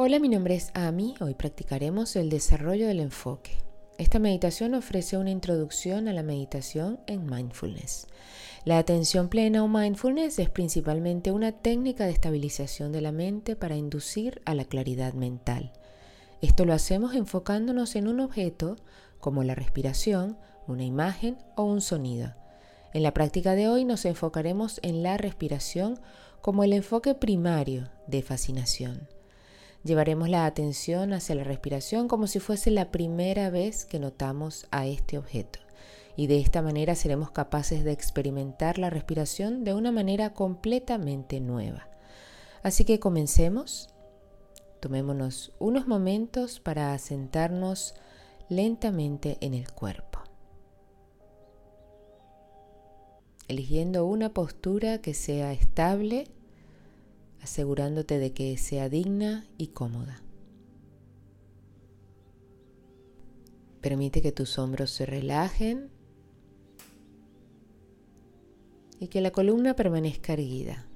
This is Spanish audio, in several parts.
Hola, mi nombre es Ami. Hoy practicaremos el desarrollo del enfoque. Esta meditación ofrece una introducción a la meditación en mindfulness. La atención plena o mindfulness es principalmente una técnica de estabilización de la mente para inducir a la claridad mental. Esto lo hacemos enfocándonos en un objeto como la respiración, una imagen o un sonido. En la práctica de hoy nos enfocaremos en la respiración como el enfoque primario de fascinación. Llevaremos la atención hacia la respiración como si fuese la primera vez que notamos a este objeto. Y de esta manera seremos capaces de experimentar la respiración de una manera completamente nueva. Así que comencemos. Tomémonos unos momentos para asentarnos lentamente en el cuerpo. Eligiendo una postura que sea estable asegurándote de que sea digna y cómoda. Permite que tus hombros se relajen y que la columna permanezca erguida.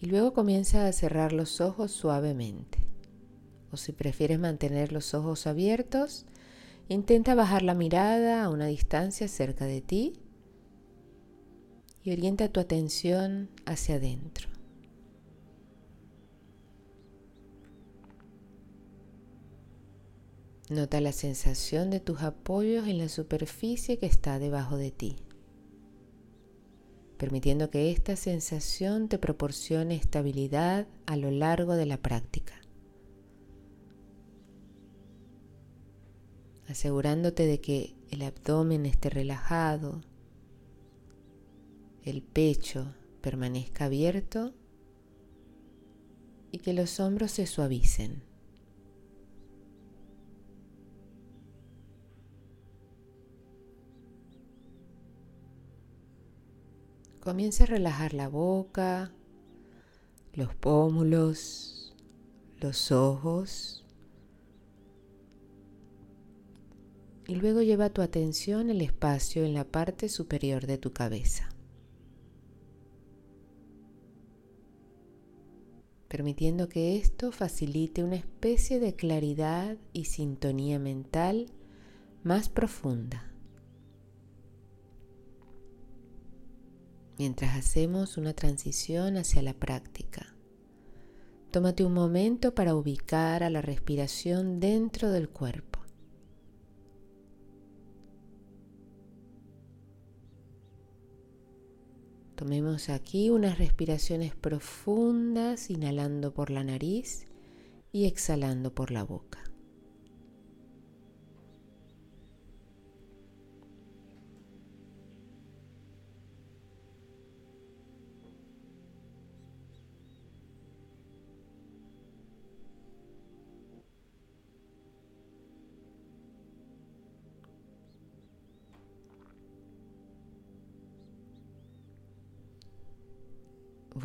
Y luego comienza a cerrar los ojos suavemente. O si prefieres mantener los ojos abiertos, intenta bajar la mirada a una distancia cerca de ti y orienta tu atención hacia adentro. Nota la sensación de tus apoyos en la superficie que está debajo de ti, permitiendo que esta sensación te proporcione estabilidad a lo largo de la práctica. asegurándote de que el abdomen esté relajado, el pecho permanezca abierto y que los hombros se suavicen. Comienza a relajar la boca, los pómulos, los ojos y luego lleva tu atención al espacio en la parte superior de tu cabeza. Permitiendo que esto facilite una especie de claridad y sintonía mental más profunda. Mientras hacemos una transición hacia la práctica, tómate un momento para ubicar a la respiración dentro del cuerpo. Tomemos aquí unas respiraciones profundas, inhalando por la nariz y exhalando por la boca.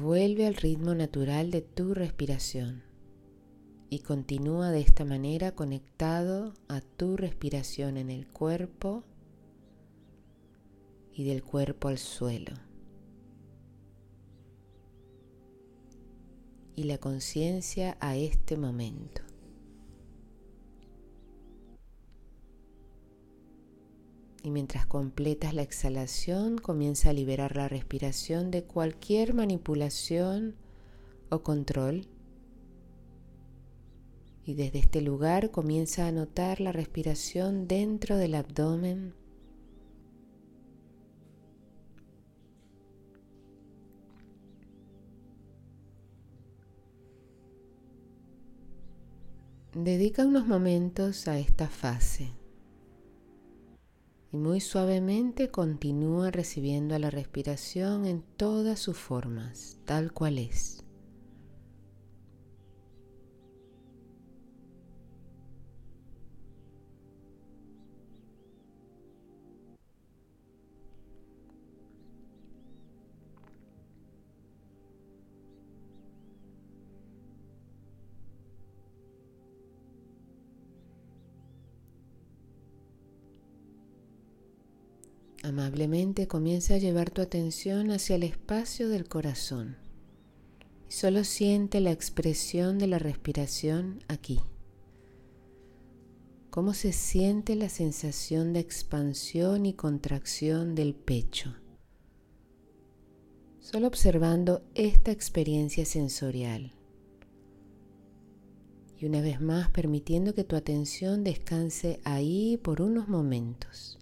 Vuelve al ritmo natural de tu respiración y continúa de esta manera conectado a tu respiración en el cuerpo y del cuerpo al suelo. Y la conciencia a este momento. Y mientras completas la exhalación, comienza a liberar la respiración de cualquier manipulación o control. Y desde este lugar comienza a notar la respiración dentro del abdomen. Dedica unos momentos a esta fase y muy suavemente continúa recibiendo la respiración en todas sus formas, tal cual es. Amablemente comienza a llevar tu atención hacia el espacio del corazón, Solo siente la expresión de la respiración aquí. ¿Cómo se siente la sensación de expansión y contracción del pecho? Solo observando esta experiencia sensorial. Y una vez más permitiendo que tu atención descanse ahí por unos momentos.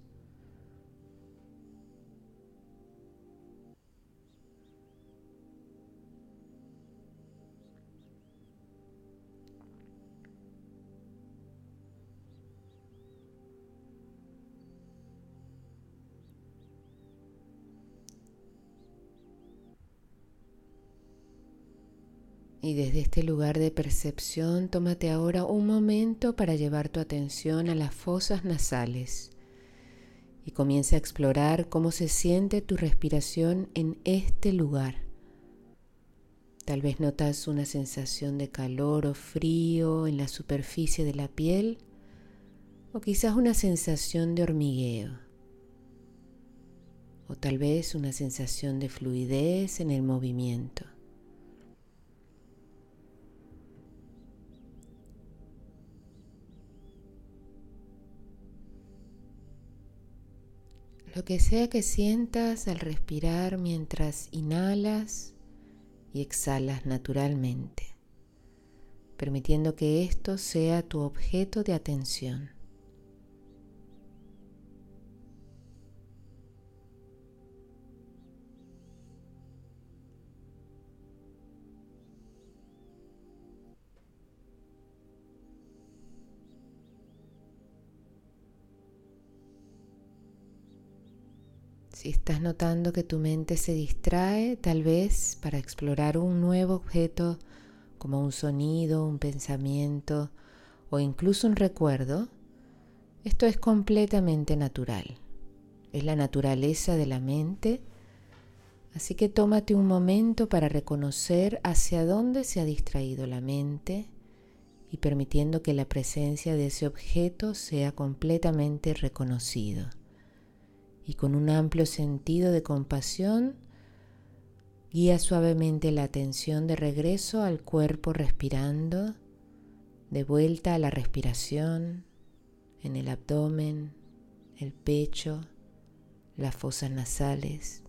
Y desde este lugar de percepción, tómate ahora un momento para llevar tu atención a las fosas nasales y comienza a explorar cómo se siente tu respiración en este lugar. Tal vez notas una sensación de calor o frío en la superficie de la piel o quizás una sensación de hormigueo o tal vez una sensación de fluidez en el movimiento. Lo que sea que sientas al respirar mientras inhalas y exhalas naturalmente, permitiendo que esto sea tu objeto de atención. Si estás notando que tu mente se distrae, tal vez para explorar un nuevo objeto como un sonido, un pensamiento o incluso un recuerdo, esto es completamente natural. Es la naturaleza de la mente. Así que tómate un momento para reconocer hacia dónde se ha distraído la mente y permitiendo que la presencia de ese objeto sea completamente reconocido y con un amplio sentido de compasión, guía suavemente la atención de regreso al cuerpo respirando, de vuelta a la respiración en el abdomen, el pecho, las fosas nasales,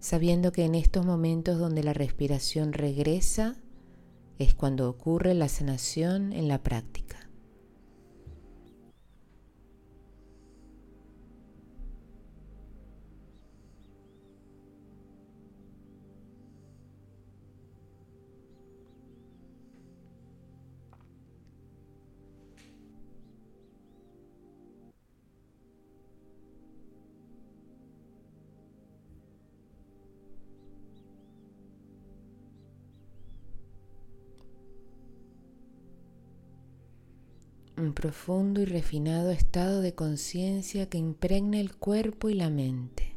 sabiendo que en estos momentos donde la respiración regresa es cuando ocurre la sanación en la práctica. Un profundo y refinado estado de conciencia que impregne el cuerpo y la mente,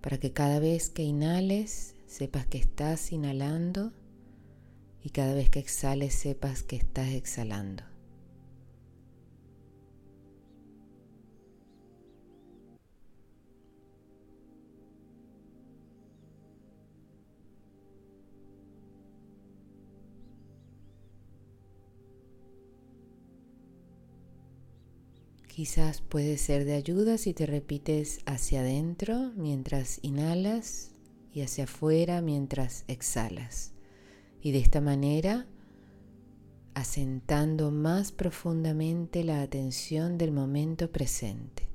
para que cada vez que inhales sepas que estás inhalando y cada vez que exhales sepas que estás exhalando. Quizás puede ser de ayuda si te repites hacia adentro mientras inhalas y hacia afuera mientras exhalas. Y de esta manera, asentando más profundamente la atención del momento presente.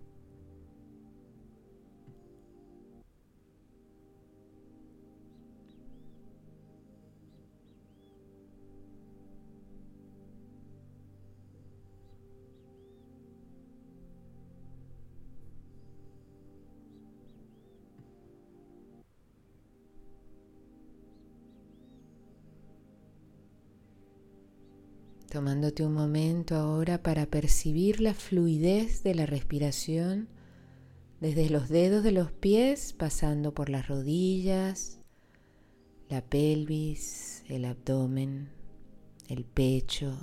Tomándote un momento ahora para percibir la fluidez de la respiración desde los dedos de los pies pasando por las rodillas, la pelvis, el abdomen, el pecho,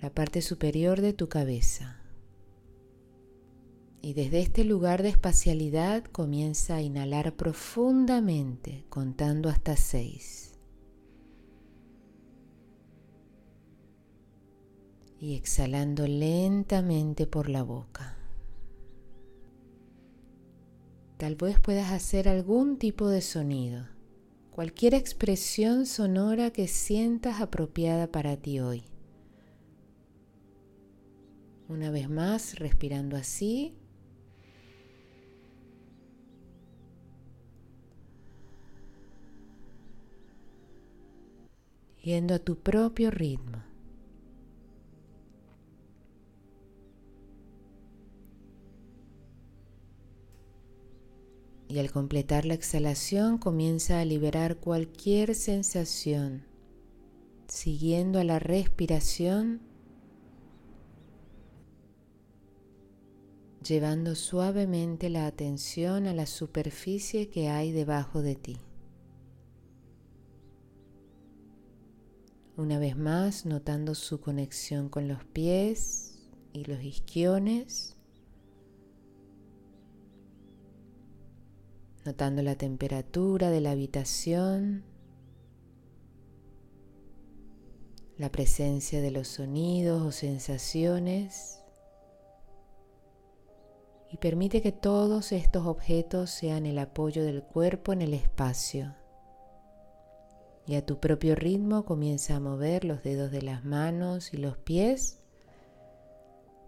la parte superior de tu cabeza. Y desde este lugar de espacialidad comienza a inhalar profundamente, contando hasta seis. Y exhalando lentamente por la boca. Tal vez puedas hacer algún tipo de sonido, cualquier expresión sonora que sientas apropiada para ti hoy. Una vez más, respirando así. Yendo a tu propio ritmo. Y al completar la exhalación comienza a liberar cualquier sensación, siguiendo a la respiración llevando suavemente la atención a la superficie que hay debajo de ti. Una vez más, notando su conexión con los pies y los isquiones, notando la temperatura de la habitación, la presencia de los sonidos o sensaciones y permite que todos estos objetos sean el apoyo del cuerpo en el espacio. Y a tu propio ritmo comienza a mover los dedos de las manos y los pies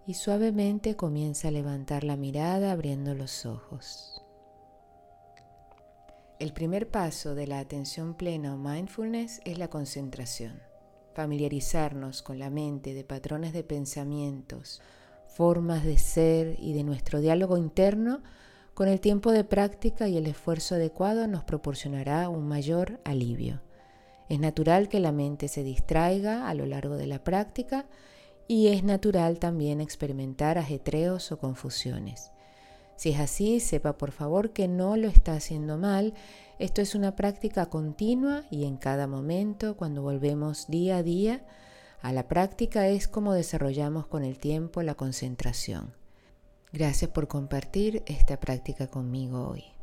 y suavemente comienza a levantar la mirada abriendo los ojos. El primer paso de la atención plena o mindfulness es la concentración. Familiarizarnos con la mente de patrones de pensamientos, formas de ser y de nuestro diálogo interno, con el tiempo de práctica y el esfuerzo adecuado nos proporcionará un mayor alivio. Es natural que la mente se distraiga a lo largo de la práctica y es natural también experimentar ajetreos o confusiones. Si es así, sepa por favor que no lo está haciendo mal. Esto es una práctica continua y en cada momento, cuando volvemos día a día, a la práctica es como desarrollamos con el tiempo la concentración. Gracias por compartir esta práctica conmigo hoy.